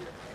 Yeah.